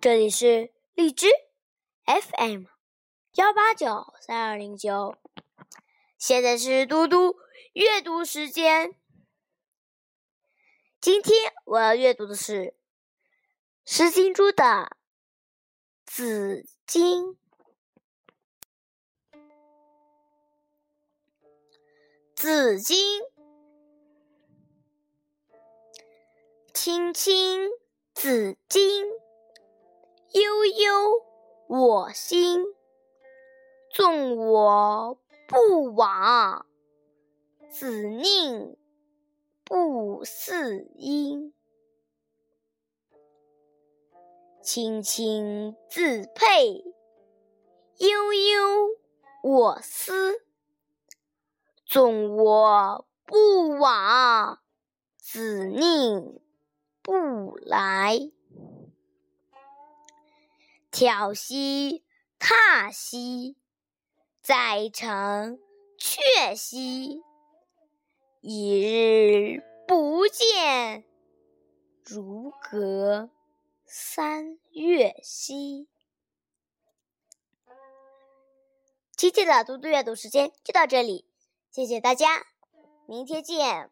这里是荔枝 FM 幺八九三二零九，现在是嘟嘟阅读时间。今天我要阅读的是石金珠的《紫荆》。紫荆，青青子衿，悠悠我心。纵我不往，子宁不嗣音。青青子佩，悠悠我思。纵我不往，子宁不来。挑兮踏兮，在城阙兮。一日不见，如隔三月兮。今天的嘟嘟阅读时间就到这里。谢谢大家，明天见。